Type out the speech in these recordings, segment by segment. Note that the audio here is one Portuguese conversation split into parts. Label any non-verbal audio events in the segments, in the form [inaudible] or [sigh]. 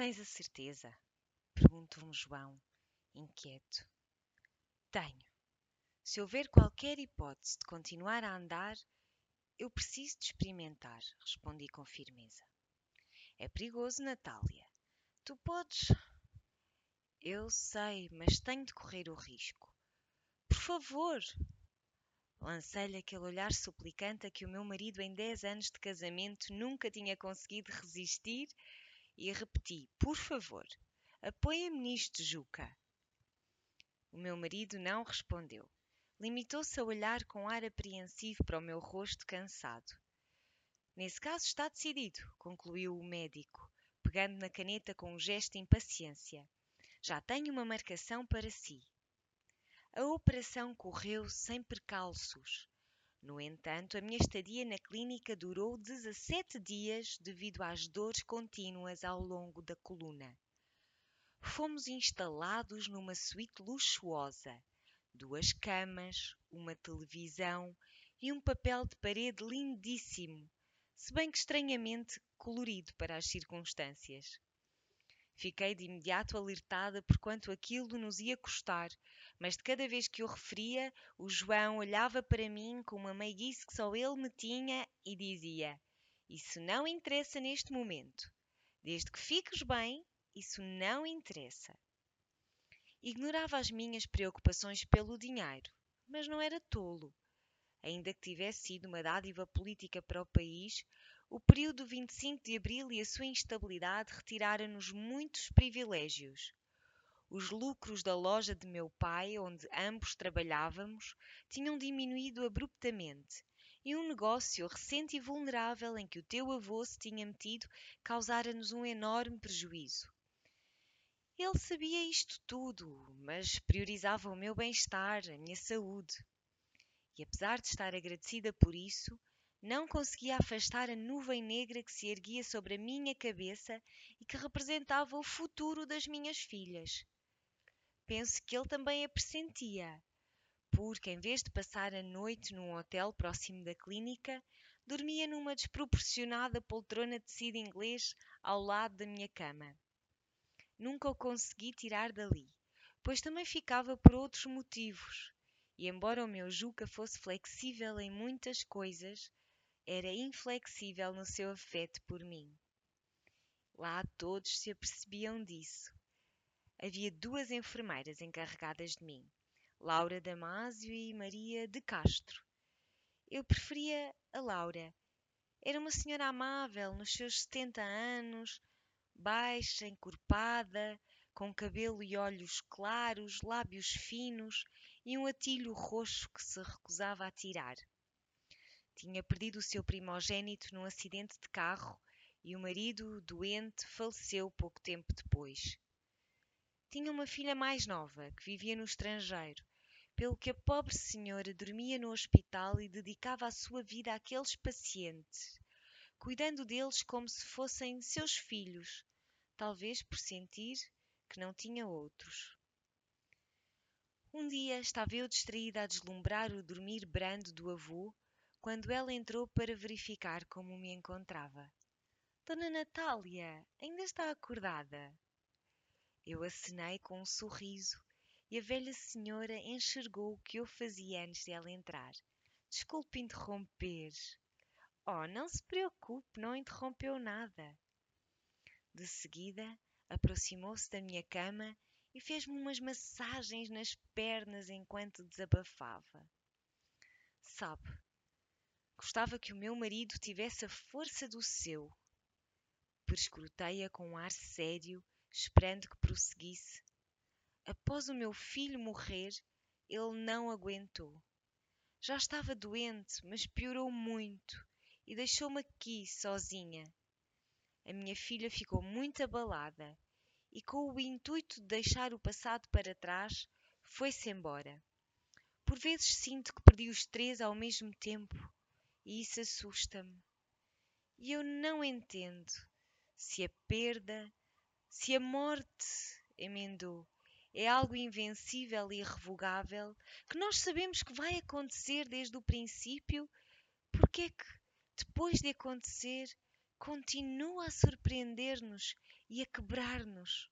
Tens a certeza? Perguntou-me João, inquieto. Tenho. Se houver qualquer hipótese de continuar a andar, eu preciso de experimentar, respondi com firmeza. É perigoso, Natália. Tu podes. Eu sei, mas tenho de correr o risco. Por favor! Lancei-lhe aquele olhar suplicante a que o meu marido, em dez anos de casamento, nunca tinha conseguido resistir e repeti: Por favor, apoia-me nisto, Juca. O meu marido não respondeu. Limitou-se a olhar com ar apreensivo para o meu rosto cansado. Nesse caso está decidido, concluiu o médico, pegando na caneta com um gesto de impaciência. Já tenho uma marcação para si. A operação correu sem percalços. No entanto, a minha estadia na clínica durou 17 dias devido às dores contínuas ao longo da coluna. Fomos instalados numa suíte luxuosa, duas camas, uma televisão e um papel de parede lindíssimo, se bem que estranhamente colorido para as circunstâncias. Fiquei de imediato alertada por quanto aquilo nos ia custar, mas de cada vez que o referia, o João olhava para mim com uma meiguice que só ele me tinha e dizia: Isso não interessa neste momento. Desde que fiques bem, isso não interessa. Ignorava as minhas preocupações pelo dinheiro, mas não era tolo. Ainda que tivesse sido uma dádiva política para o país, o período 25 de abril e a sua instabilidade retiraram-nos muitos privilégios. Os lucros da loja de meu pai, onde ambos trabalhávamos, tinham diminuído abruptamente, e um negócio recente e vulnerável em que o teu avô se tinha metido causara-nos um enorme prejuízo. Ele sabia isto tudo, mas priorizava o meu bem-estar, a minha saúde. E apesar de estar agradecida por isso, não conseguia afastar a nuvem negra que se erguia sobre a minha cabeça e que representava o futuro das minhas filhas. Penso que ele também a pressentia, porque em vez de passar a noite num hotel próximo da clínica, dormia numa desproporcionada poltrona de tecido inglês ao lado da minha cama nunca o consegui tirar dali, pois também ficava por outros motivos, e embora o meu Juca fosse flexível em muitas coisas, era inflexível no seu afeto por mim. Lá todos se apercebiam disso. Havia duas enfermeiras encarregadas de mim, Laura Damásio e Maria de Castro. Eu preferia a Laura. Era uma senhora amável, nos seus setenta anos, baixa, encorpada, com cabelo e olhos claros, lábios finos e um atilho roxo que se recusava a tirar. Tinha perdido o seu primogênito num acidente de carro e o marido, doente, faleceu pouco tempo depois. Tinha uma filha mais nova que vivia no estrangeiro, pelo que a pobre senhora dormia no hospital e dedicava a sua vida àqueles pacientes, cuidando deles como se fossem seus filhos, talvez por sentir que não tinha outros. Um dia estava eu distraída a deslumbrar o dormir brando do avô, quando ela entrou para verificar como me encontrava. Dona Natália, ainda está acordada? Eu acenei com um sorriso e a velha senhora enxergou o que eu fazia antes de ela entrar. Desculpe interromper. Oh, não se preocupe, não interrompeu nada. De seguida, aproximou-se da minha cama e fez-me umas massagens nas pernas enquanto desabafava. Sabe, gostava que o meu marido tivesse a força do seu. Perscrutei-a com um ar sério, esperando que prosseguisse. Após o meu filho morrer, ele não aguentou. Já estava doente, mas piorou muito e deixou-me aqui sozinha a minha filha ficou muito abalada e, com o intuito de deixar o passado para trás, foi-se embora. Por vezes sinto que perdi os três ao mesmo tempo e isso assusta-me. E eu não entendo se a perda, se a morte, emendou, é algo invencível e irrevogável que nós sabemos que vai acontecer desde o princípio, porque é que, depois de acontecer, continua a surpreender-nos e a quebrar-nos.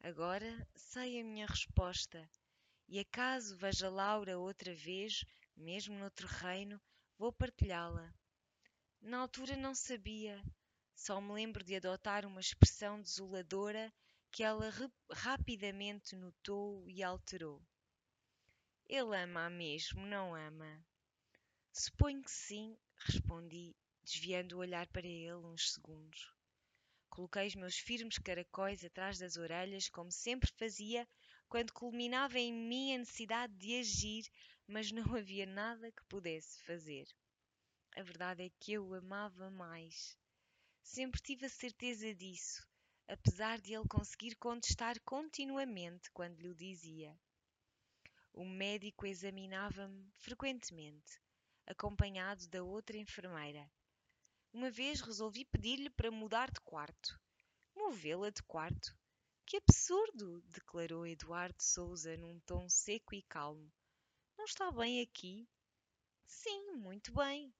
Agora sei a minha resposta, e acaso veja Laura outra vez, mesmo noutro reino, vou partilhá-la. Na altura não sabia, só me lembro de adotar uma expressão desoladora que ela rapidamente notou e alterou. Ele ama-a mesmo, não ama? Suponho que sim, respondi, desviando o olhar para ele uns segundos. Coloquei os meus firmes caracóis atrás das orelhas, como sempre fazia quando culminava em mim a necessidade de agir, mas não havia nada que pudesse fazer. A verdade é que eu o amava mais. Sempre tive a certeza disso, apesar de ele conseguir contestar continuamente quando lhe dizia. O médico examinava-me frequentemente, acompanhado da outra enfermeira. Uma vez resolvi pedir-lhe para mudar de quarto. Movê-la de quarto? Que absurdo! declarou Eduardo Souza num tom seco e calmo. Está bem aqui? Sim, muito bem.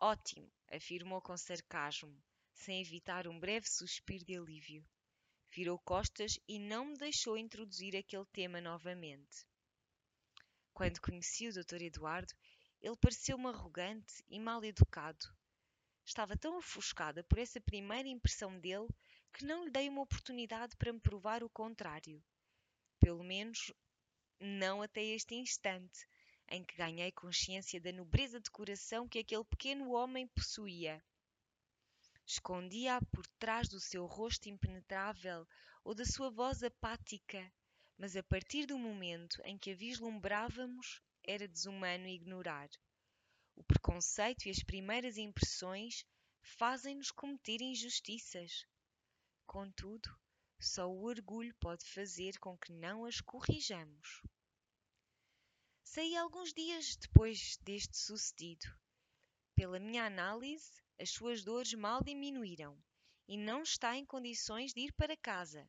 Ótimo, afirmou com sarcasmo, sem evitar um breve suspiro de alívio. Virou costas e não me deixou introduzir aquele tema novamente. Quando conheci o Dr. Eduardo, ele pareceu-me arrogante e mal educado. Estava tão ofuscada por essa primeira impressão dele que não lhe dei uma oportunidade para me provar o contrário. Pelo menos, não até este instante, em que ganhei consciência da nobreza de coração que aquele pequeno homem possuía. Escondia-a por trás do seu rosto impenetrável ou da sua voz apática, mas a partir do momento em que a vislumbrávamos, era desumano ignorar. O preconceito e as primeiras impressões fazem-nos cometer injustiças. Contudo, só o orgulho pode fazer com que não as corrijamos. Saí alguns dias depois deste sucedido. Pela minha análise, as suas dores mal diminuíram e não está em condições de ir para casa.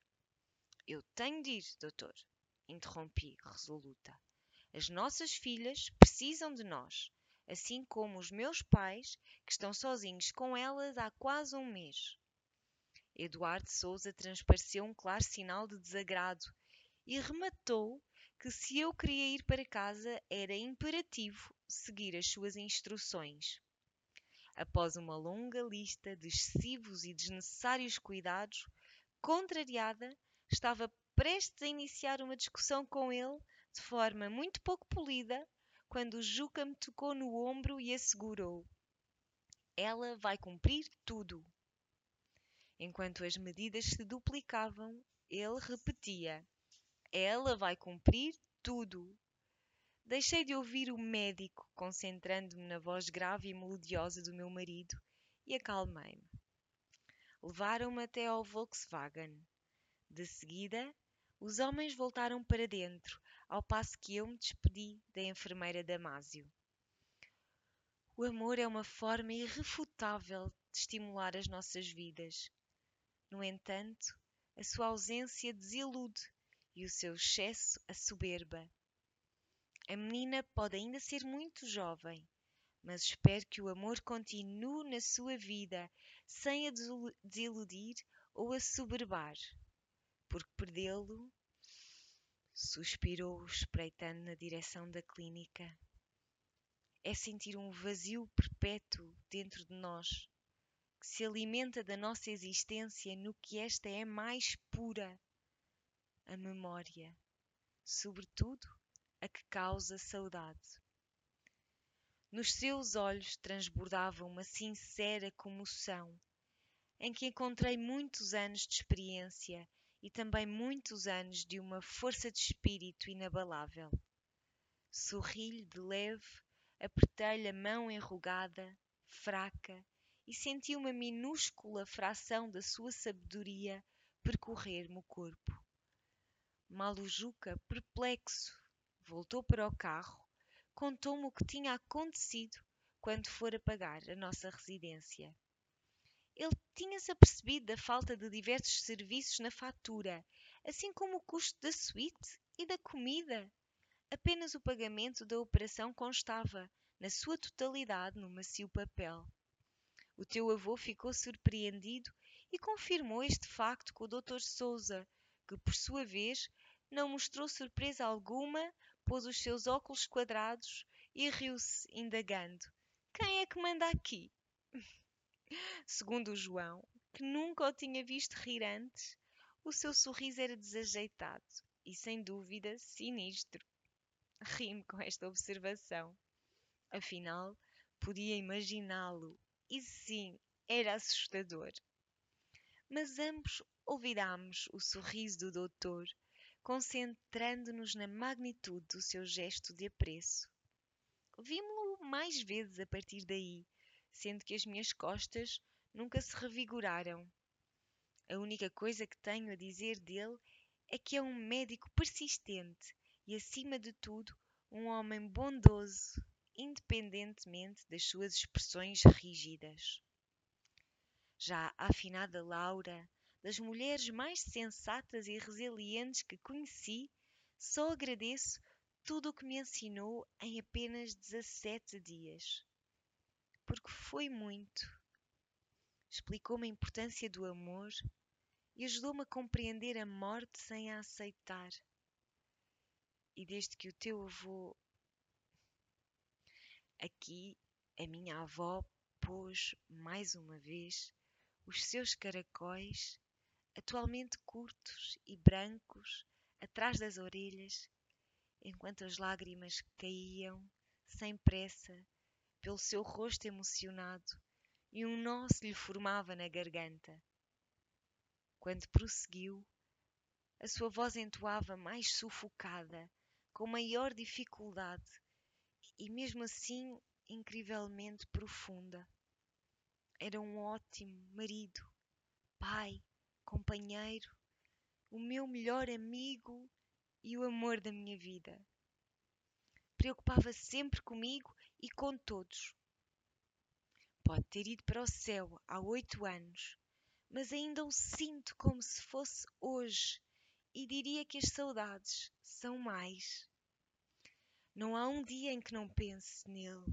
Eu tenho de ir, doutor, interrompi, resoluta. As nossas filhas precisam de nós, assim como os meus pais, que estão sozinhos com elas há quase um mês. Eduardo Souza transpareceu um claro sinal de desagrado e rematou que se eu queria ir para casa era imperativo seguir as suas instruções. Após uma longa lista de excessivos e desnecessários cuidados, contrariada, estava prestes a iniciar uma discussão com ele de forma muito pouco polida, quando Juca me tocou no ombro e assegurou: Ela vai cumprir tudo. Enquanto as medidas se duplicavam, ele repetia: ela vai cumprir tudo. Deixei de ouvir o médico, concentrando-me na voz grave e melodiosa do meu marido, e acalmei-me. Levaram-me até ao Volkswagen. De seguida, os homens voltaram para dentro, ao passo que eu me despedi da enfermeira Damásio. O amor é uma forma irrefutável de estimular as nossas vidas. No entanto, a sua ausência desilude e o seu excesso a soberba. A menina pode ainda ser muito jovem, mas espero que o amor continue na sua vida sem a desiludir ou a soberbar, porque perdê-lo. Suspirou, espreitando na direção da clínica. É sentir um vazio perpétuo dentro de nós, que se alimenta da nossa existência no que esta é mais pura a memória, sobretudo a que causa saudade. Nos seus olhos transbordava uma sincera comoção, em que encontrei muitos anos de experiência e também muitos anos de uma força de espírito inabalável. Sorri-lhe de leve, apertei-lhe a mão enrugada, fraca, e senti uma minúscula fração da sua sabedoria percorrer-me o corpo. Malujuca, perplexo, voltou para o carro, contou-me o que tinha acontecido quando fora pagar a nossa residência. Ele tinha-se apercebido da falta de diversos serviços na fatura, assim como o custo da suíte e da comida. Apenas o pagamento da operação constava, na sua totalidade, no macio papel. O teu avô ficou surpreendido e confirmou este facto com o Dr. Souza, que, por sua vez, não mostrou surpresa alguma, pôs os seus óculos quadrados e riu-se, indagando: Quem é que manda aqui? [laughs] Segundo o João, que nunca o tinha visto rir antes, o seu sorriso era desajeitado e, sem dúvida, sinistro. Ri-me com esta observação. Afinal, podia imaginá-lo, e sim, era assustador. Mas ambos olvidámos o sorriso do doutor, concentrando-nos na magnitude do seu gesto de apreço. Vimo-lo mais vezes a partir daí, sendo que as minhas costas nunca se revigoraram. A única coisa que tenho a dizer dele é que é um médico persistente e, acima de tudo, um homem bondoso, independentemente das suas expressões rígidas. Já a afinada Laura, das mulheres mais sensatas e resilientes que conheci, só agradeço tudo o que me ensinou em apenas 17 dias. Porque foi muito. Explicou-me a importância do amor e ajudou-me a compreender a morte sem a aceitar. E desde que o teu avô. Aqui, a minha avó pôs mais uma vez os seus caracóis, atualmente curtos e brancos, atrás das orelhas, enquanto as lágrimas caíam, sem pressa, pelo seu rosto emocionado e um nó se lhe formava na garganta. Quando prosseguiu, a sua voz entoava mais sufocada, com maior dificuldade e, mesmo assim, incrivelmente profunda. Era um ótimo marido, pai, companheiro, o meu melhor amigo e o amor da minha vida. Preocupava sempre comigo e com todos. Pode ter ido para o céu há oito anos, mas ainda o sinto como se fosse hoje e diria que as saudades são mais. Não há um dia em que não pense nele,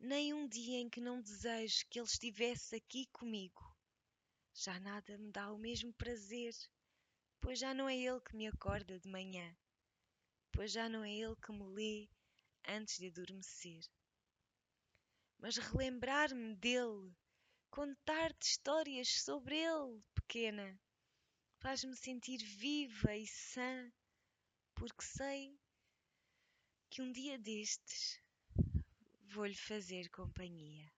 nem um dia em que não deseje que ele estivesse aqui comigo. Já nada me dá o mesmo prazer, pois já não é ele que me acorda de manhã, pois já não é ele que me lê antes de adormecer. Mas relembrar-me dele Contar-te histórias sobre ele, pequena, faz-me sentir viva e sã, porque sei que um dia destes vou-lhe fazer companhia.